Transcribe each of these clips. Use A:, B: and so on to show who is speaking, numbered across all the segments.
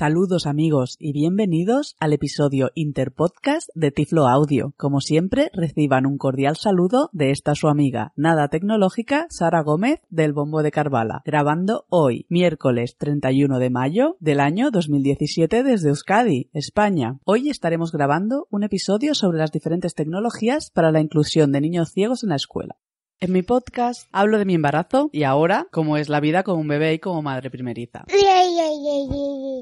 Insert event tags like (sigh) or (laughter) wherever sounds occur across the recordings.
A: Saludos amigos y bienvenidos al episodio Interpodcast de Tiflo Audio. Como siempre, reciban un cordial saludo de esta su amiga, nada tecnológica, Sara Gómez del Bombo de Carvala, grabando hoy, miércoles 31 de mayo del año 2017 desde Euskadi, España. Hoy estaremos grabando un episodio sobre las diferentes tecnologías para la inclusión de niños ciegos en la escuela. En mi podcast hablo de mi embarazo y ahora cómo es la vida como un bebé y como madre primeriza.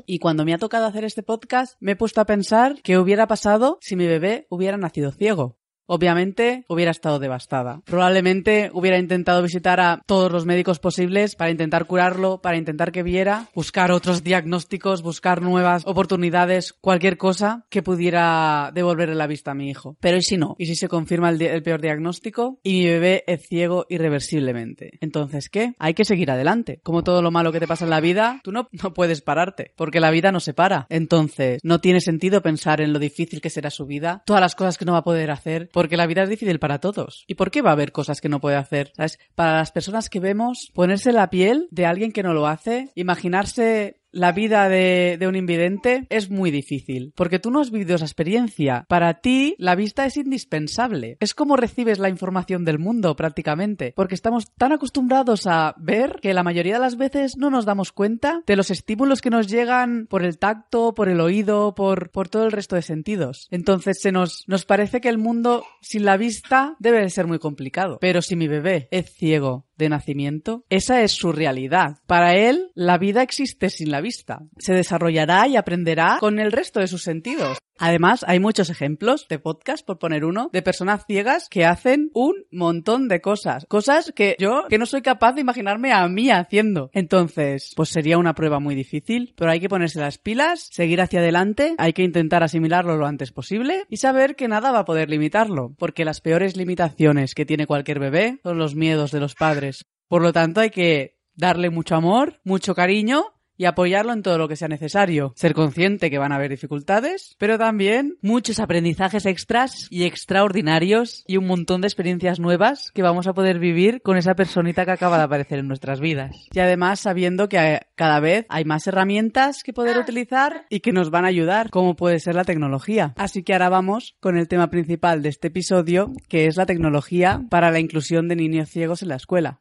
A: Y cuando me ha tocado hacer este podcast me he puesto a pensar qué hubiera pasado si mi bebé hubiera nacido ciego. Obviamente hubiera estado devastada. Probablemente hubiera intentado visitar a todos los médicos posibles para intentar curarlo, para intentar que viera, buscar otros diagnósticos, buscar nuevas oportunidades, cualquier cosa que pudiera devolverle la vista a mi hijo. Pero ¿y si no? ¿Y si se confirma el, el peor diagnóstico y mi bebé es ciego irreversiblemente? Entonces, ¿qué? Hay que seguir adelante. Como todo lo malo que te pasa en la vida, tú no, no puedes pararte, porque la vida no se para. Entonces, no tiene sentido pensar en lo difícil que será su vida, todas las cosas que no va a poder hacer, porque la vida es difícil para todos. ¿Y por qué va a haber cosas que no puede hacer? ¿Sabes? Para las personas que vemos, ponerse la piel de alguien que no lo hace, imaginarse la vida de, un invidente es muy difícil, porque tú no has vivido esa experiencia. Para ti, la vista es indispensable. Es como recibes la información del mundo prácticamente, porque estamos tan acostumbrados a ver que la mayoría de las veces no nos damos cuenta de los estímulos que nos llegan por el tacto, por el oído, por, por todo el resto de sentidos. Entonces se nos, nos parece que el mundo sin la vista debe de ser muy complicado. Pero si mi bebé es ciego de nacimiento, esa es su realidad. Para él, la vida existe sin la vista. Se desarrollará y aprenderá con el resto de sus sentidos. Además, hay muchos ejemplos de podcast, por poner uno, de personas ciegas que hacen un montón de cosas. Cosas que yo, que no soy capaz de imaginarme a mí haciendo. Entonces, pues sería una prueba muy difícil, pero hay que ponerse las pilas, seguir hacia adelante, hay que intentar asimilarlo lo antes posible y saber que nada va a poder limitarlo, porque las peores limitaciones que tiene cualquier bebé son los miedos de los padres. Por lo tanto, hay que darle mucho amor, mucho cariño y apoyarlo en todo lo que sea necesario. Ser consciente que van a haber dificultades, pero también muchos aprendizajes extras y extraordinarios y un montón de experiencias nuevas que vamos a poder vivir con esa personita que acaba de aparecer en nuestras vidas. Y además sabiendo que cada vez hay más herramientas que poder utilizar y que nos van a ayudar, como puede ser la tecnología. Así que ahora vamos con el tema principal de este episodio, que es la tecnología para la inclusión de niños ciegos en la escuela.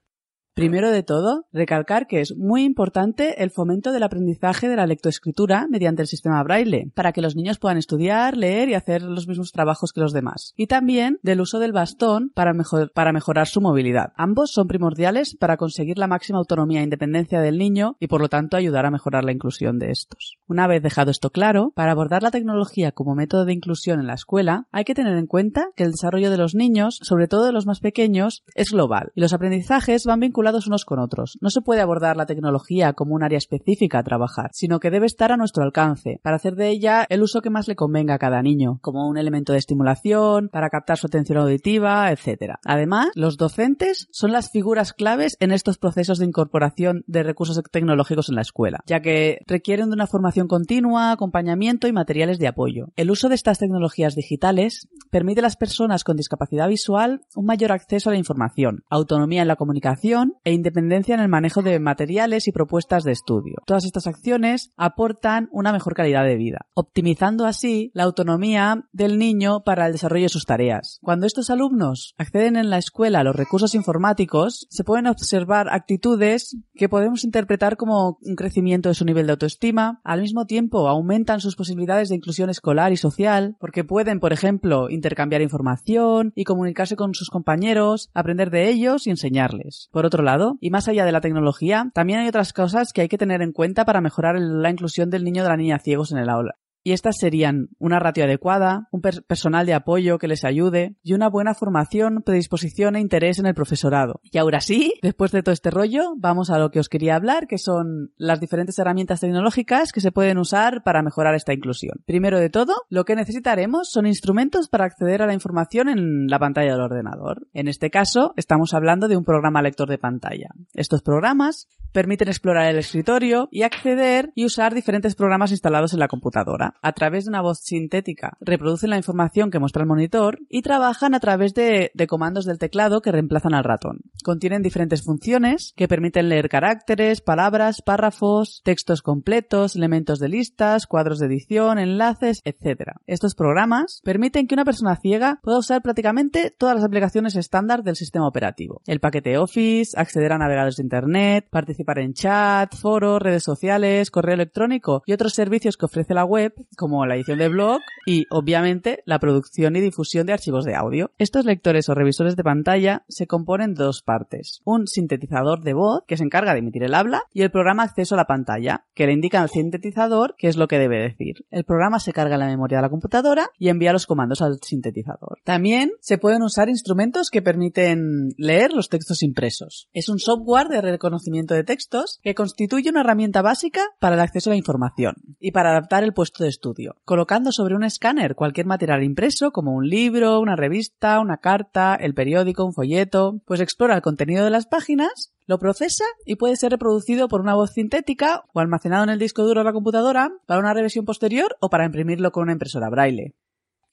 A: Primero de todo, recalcar que es muy importante el fomento del aprendizaje de la lectoescritura mediante el sistema braille, para que los niños puedan estudiar, leer y hacer los mismos trabajos que los demás. Y también del uso del bastón para, para mejorar su movilidad. Ambos son primordiales para conseguir la máxima autonomía e independencia del niño y por lo tanto ayudar a mejorar la inclusión de estos. Una vez dejado esto claro, para abordar la tecnología como método de inclusión en la escuela, hay que tener en cuenta que el desarrollo de los niños, sobre todo de los más pequeños, es global y los aprendizajes van vinculados vinculados unos con otros. No se puede abordar la tecnología como un área específica a trabajar, sino que debe estar a nuestro alcance, para hacer de ella el uso que más le convenga a cada niño, como un elemento de estimulación, para captar su atención auditiva, etc. Además, los docentes son las figuras claves en estos procesos de incorporación de recursos tecnológicos en la escuela, ya que requieren de una formación continua, acompañamiento y materiales de apoyo. El uso de estas tecnologías digitales permite a las personas con discapacidad visual un mayor acceso a la información, autonomía en la comunicación e independencia en el manejo de materiales y propuestas de estudio. Todas estas acciones aportan una mejor calidad de vida, optimizando así la autonomía del niño para el desarrollo de sus tareas. Cuando estos alumnos acceden en la escuela a los recursos informáticos, se pueden observar actitudes que podemos interpretar como un crecimiento de su nivel de autoestima, al mismo tiempo aumentan sus posibilidades de inclusión escolar y social, porque pueden, por ejemplo, intercambiar información y comunicarse con sus compañeros, aprender de ellos y enseñarles. Por otro y más allá de la tecnología, también hay otras cosas que hay que tener en cuenta para mejorar la inclusión del niño o de la niña ciegos en el aula y estas serían una ratio adecuada, un personal de apoyo que les ayude y una buena formación, predisposición e interés en el profesorado. Y ahora sí, después de todo este rollo, vamos a lo que os quería hablar, que son las diferentes herramientas tecnológicas que se pueden usar para mejorar esta inclusión. Primero de todo, lo que necesitaremos son instrumentos para acceder a la información en la pantalla del ordenador. En este caso, estamos hablando de un programa lector de pantalla. Estos programas permiten explorar el escritorio y acceder y usar diferentes programas instalados en la computadora a través de una voz sintética reproducen la información que muestra el monitor y trabajan a través de, comandos del teclado que reemplazan al ratón. Contienen diferentes funciones que permiten leer caracteres, palabras, párrafos, textos completos, elementos de listas, cuadros de edición, enlaces, etc. Estos programas permiten que una persona ciega pueda usar prácticamente todas las aplicaciones estándar del sistema operativo. El paquete Office, acceder a navegadores de Internet, participar en chat, foros, redes sociales, correo electrónico y otros servicios que ofrece la web como la edición de blog y, obviamente, la producción y difusión de archivos de audio. Estos lectores o revisores de pantalla se componen de dos partes. Un sintetizador de voz, que se encarga de emitir el habla, y el programa acceso a la pantalla, que le indica al sintetizador qué es lo que debe decir. El programa se carga en la memoria de la computadora y envía los comandos al sintetizador. También se pueden usar instrumentos que permiten leer los textos impresos. Es un software de reconocimiento de textos que constituye una herramienta básica para el acceso a la información y para adaptar el puesto de estudio, colocando sobre un escáner cualquier material impreso como un libro, una revista, una carta, el periódico, un folleto, pues explora el contenido de las páginas lo procesa y puede ser reproducido por una voz sintética o almacenado en el disco duro de la computadora para una revisión posterior o para imprimirlo con una impresora braille.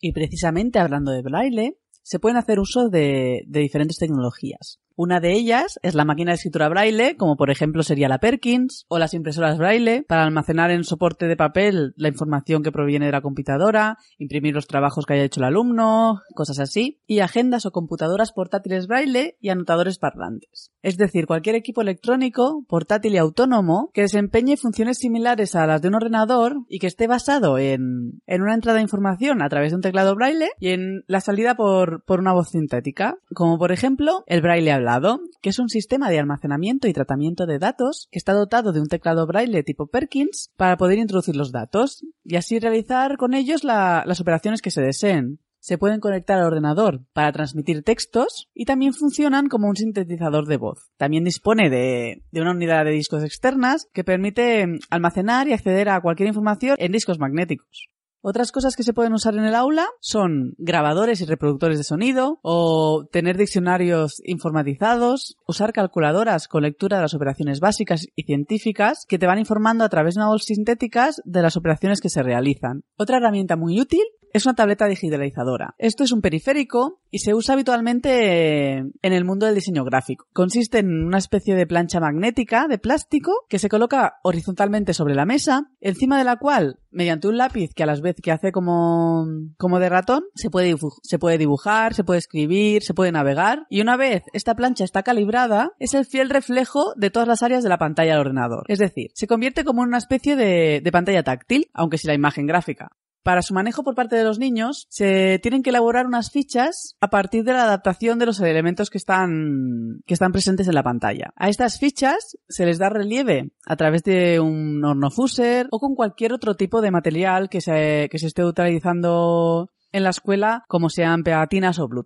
A: Y precisamente hablando de braille, se pueden hacer uso de, de diferentes tecnologías. Una de ellas es la máquina de escritura braille, como por ejemplo sería la Perkins, o las impresoras braille, para almacenar en soporte de papel la información que proviene de la computadora, imprimir los trabajos que haya hecho el alumno, cosas así, y agendas o computadoras portátiles braille y anotadores parlantes. Es decir, cualquier equipo electrónico, portátil y autónomo, que desempeñe funciones similares a las de un ordenador y que esté basado en, en una entrada de información a través de un teclado braille y en la salida por, por una voz sintética, como por ejemplo el braille lado, que es un sistema de almacenamiento y tratamiento de datos que está dotado de un teclado braille tipo Perkins para poder introducir los datos y así realizar con ellos las operaciones que se deseen. Se pueden conectar al ordenador para transmitir textos y también funcionan como un sintetizador de voz. También dispone de, de una unidad de discos externas que permite almacenar y acceder a cualquier información en discos magnéticos. Otras cosas que se pueden usar en el aula son grabadores y reproductores de sonido o tener diccionarios informatizados, usar calculadoras con lectura de las operaciones básicas y científicas que te van informando a través de una voz sintéticas de las operaciones que se realizan. Otra herramienta muy útil es una tableta digitalizadora. Esto es un periférico y se usa habitualmente en el mundo del diseño gráfico. Consiste en una especie de plancha magnética de plástico que se coloca horizontalmente sobre la mesa, encima de la cual, mediante un lápiz que a las vez que hace como, como de ratón, se puede, se puede dibujar, se puede escribir, se puede navegar y una vez esta plancha está calibrada, es el fiel reflejo de todas las áreas de la pantalla del ordenador. Es decir, se convierte como en una especie de, de pantalla táctil, aunque sin la imagen gráfica. Para su manejo por parte de los niños, se tienen que elaborar unas fichas a partir de la adaptación de los elementos que están, que están presentes en la pantalla. A estas fichas se les da relieve a través de un horno fuser o con cualquier otro tipo de material que se, que se esté utilizando en la escuela, como sean pegatinas o Blu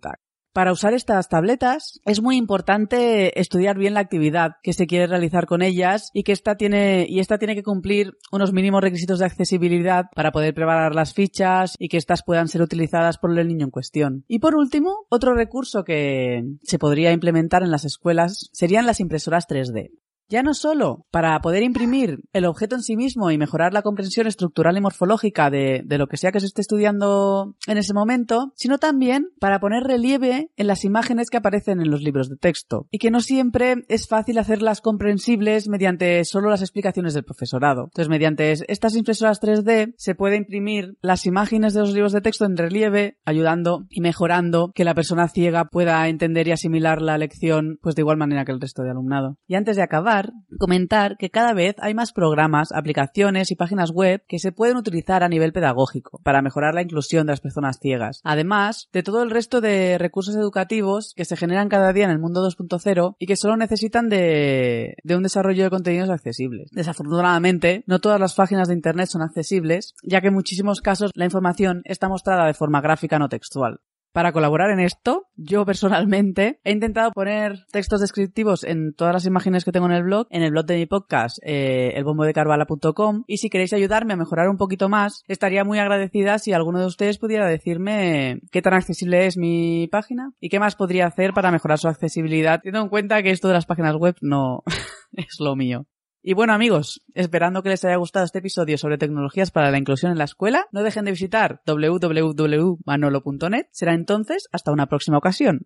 A: Para usar estas tabletas es muy importante estudiar bien la actividad que se quiere realizar con ellas y que esta tiene, y esta tiene que cumplir unos mínimos requisitos de accesibilidad para poder preparar las fichas y que éstas puedan ser utilizadas por el niño en cuestión. Y por último, otro recurso que se podría implementar en las escuelas serían las impresoras 3D. Ya no solo para poder imprimir el objeto en sí mismo y mejorar la comprensión estructural y morfológica de, lo que sea que se esté estudiando en ese momento, sino también para poner relieve en las imágenes que aparecen en los libros de texto y que no siempre es fácil hacerlas comprensibles mediante solo las explicaciones del profesorado. Entonces, mediante estas impresoras 3D se puede imprimir las imágenes de los libros de texto en relieve, ayudando y mejorando que la persona ciega pueda entender y asimilar la lección pues de igual manera que el resto de alumnado. Y antes de acabar, comentar que cada vez hay más programas, aplicaciones y páginas web que se pueden utilizar a nivel pedagógico para mejorar la inclusión de las personas ciegas. Además de todo el resto de recursos educativos que se generan cada día en el mundo 2.0 y que solo necesitan de, de un desarrollo de contenidos accesibles. Desafortunadamente, no todas las páginas de Internet son accesibles, ya que en muchísimos casos la información está mostrada de forma gráfica no textual. Para colaborar en esto, yo personalmente he intentado poner textos descriptivos en todas las imágenes que tengo en el blog, en el blog de mi podcast, eh, elbombodecarvala.com, y si queréis ayudarme a mejorar un poquito más, estaría muy agradecida si alguno de ustedes pudiera decirme qué tan accesible es mi página y qué más podría hacer para mejorar su accesibilidad, teniendo en cuenta que esto de las páginas web no (laughs) es lo mío. Y bueno amigos, esperando que les haya gustado este episodio sobre tecnologías para la inclusión en la escuela, no dejen de visitar www.manolo.net. Será entonces hasta una próxima ocasión.